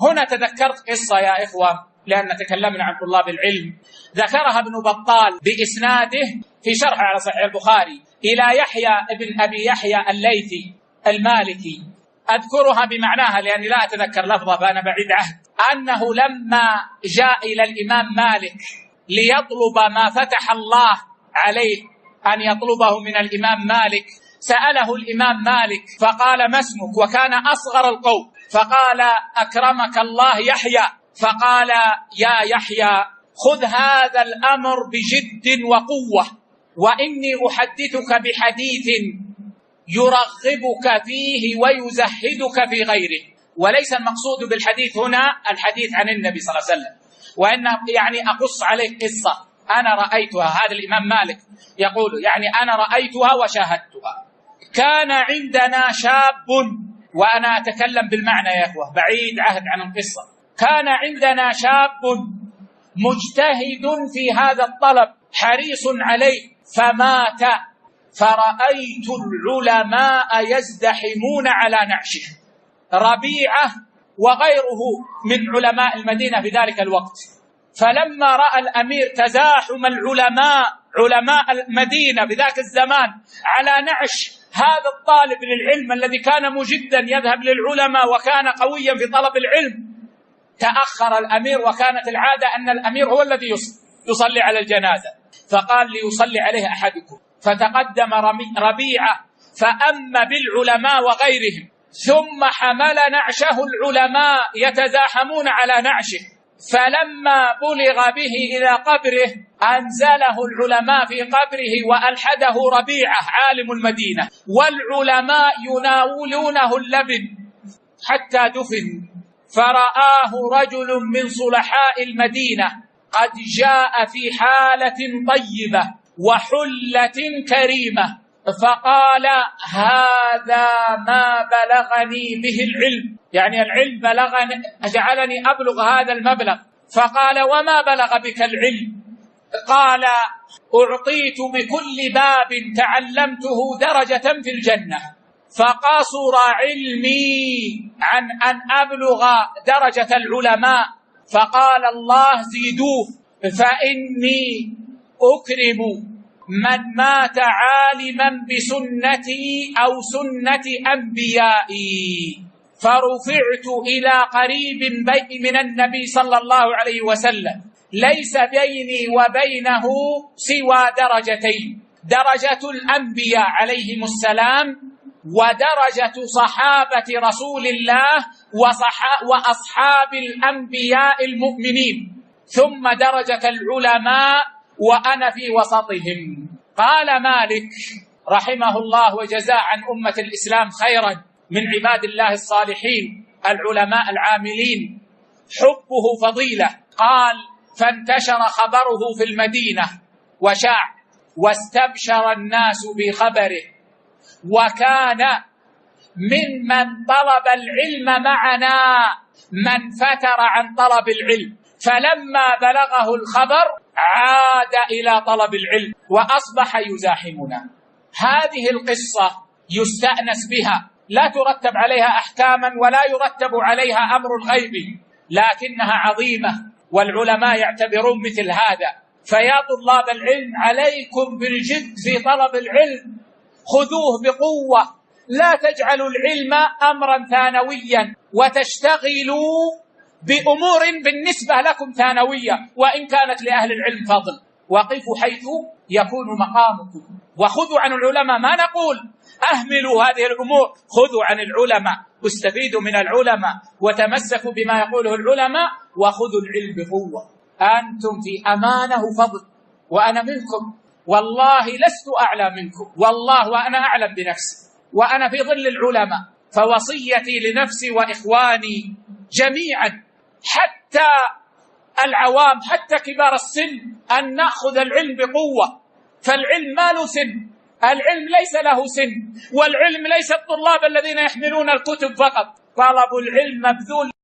هنا تذكرت قصة يا إخوة لأن تكلمنا عن طلاب العلم. ذكرها ابن بطال بإسناده في شرح على صحيح البخاري. إلى يحيى ابن أبي يحيى الليثي المالكي. أذكرها بمعناها لأني لا أتذكر لفظة فأنا بعيد عهد أنه لما جاء إلى الإمام مالك ليطلب ما فتح الله عليه أن يطلبه من الإمام مالك سأله الإمام مالك فقال ما اسمك؟ وكان أصغر القوم. فقال أكرمك الله يحيى. فقال يا يحيى خذ هذا الأمر بجد وقوة وإني أحدثك بحديث يرغبك فيه ويزهدك في غيره. وليس المقصود بالحديث هنا الحديث عن النبي صلى الله عليه وسلم وإن يعني أقص عليك قصة. أنا رأيتها هذا الإمام مالك يقول يعني أنا رأيتها وشاهدتها. كان عندنا شاب وأنا أتكلم بالمعنى يا أخوة بعيد عهد عن القصة. كان عندنا شاب مجتهد في هذا الطلب حريص عليه فمات. فرأيت العلماء يزدحمون على نعشه. ربيعة وغيره من علماء المدينة في ذلك الوقت. فلما رأى الأمير تزاحم العلماء علماء المدينة بذاك الزمان على نعش هذا الطالب للعلم الذي كان مجدا يذهب للعلماء وكان قويا في طلب العلم. تأخر الأمير وكانت العادة أن الأمير هو الذي يصلي على الجنازة. فقال ليصلي عليه أحدكم. فتقدم ربيعة فأما بالعلماء وغيرهم. ثم حمل نعشه العلماء يتزاحمون على نعشه. فلما بلغ به إلى قبره أنزله العلماء في قبره وألحده ربيعة عالم المدينة. والعلماء يناولونه اللبن حتى دفن. فرآه رجل من صلحاء المدينة قد جاء في حالة طيبة وحلة كريمة. فقال هذا ما بلغني به العلم. يعني العلم بلغني جعلني أبلغ هذا المبلغ. فقال وما بلغ بك العلم؟ قال أعطيت بكل باب تعلمته درجة في الجنة فقصر علمي عن أن أبلغ درجة العلماء. فقال الله زيدوه فإني أكرم. من مات عالما بسنتي أو سنة أنبيائي فرفعت إلى قريب من النبي صلى الله عليه وسلم. ليس بيني وبينه سوى درجتين. درجة الأنبياء عليهم السلام ودرجة صحابة رسول الله وأصحاب الأنبياء المؤمنين. ثم درجة العلماء وأنا في وسطهم. قال مالك رحمه الله وجزاء عن أمة الإسلام خيرا من عباد الله الصالحين العلماء العاملين. حبه فضيلة. قال فانتشر خبره في المدينة وشاع واستبشر الناس بخبره. وكان ممن طلب العلم معنا من فتر عن طلب العلم. فلما بلغه الخبر عاد إلى طلب العلم وأصبح يزاحمنا. هذه القصة يستأنس بها. لا ترتب عليها أحكاما ولا يرتب عليها أمر الغيب لكنها عظيمة والعلماء يعتبرون مثل هذا. فيا طلاب العلم عليكم بالجد في طلب العلم. خذوه بقوة. لا تجعلوا العلم أمرا ثانويا وتشتغلوا بأمور بالنسبة لكم ثانوية وإن كانت لأهل العلم فضل. وقفوا حيث يكون مقامكم. وخذوا عن العلماء. ما نقول؟ أهملوا هذه الأمور. خذوا عن العلماء. واستفيدوا من العلماء. وتمسكوا بما يقوله العلماء. وخذوا العلم بقوة. أنتم في أمانة فضل وأنا منكم. والله لست أعلى منكم. والله وأنا أعلم بنفسي. وأنا في ظل العلماء. فوصيتي لنفسي وإخواني جميعا حتى العوام حتى كبار السن أن نأخذ العلم بقوة. فالعلم ما له سن. العلم ليس له سن. والعلم ليس الطلاب الذين يحملون الكتب فقط. طلب العلم مبذول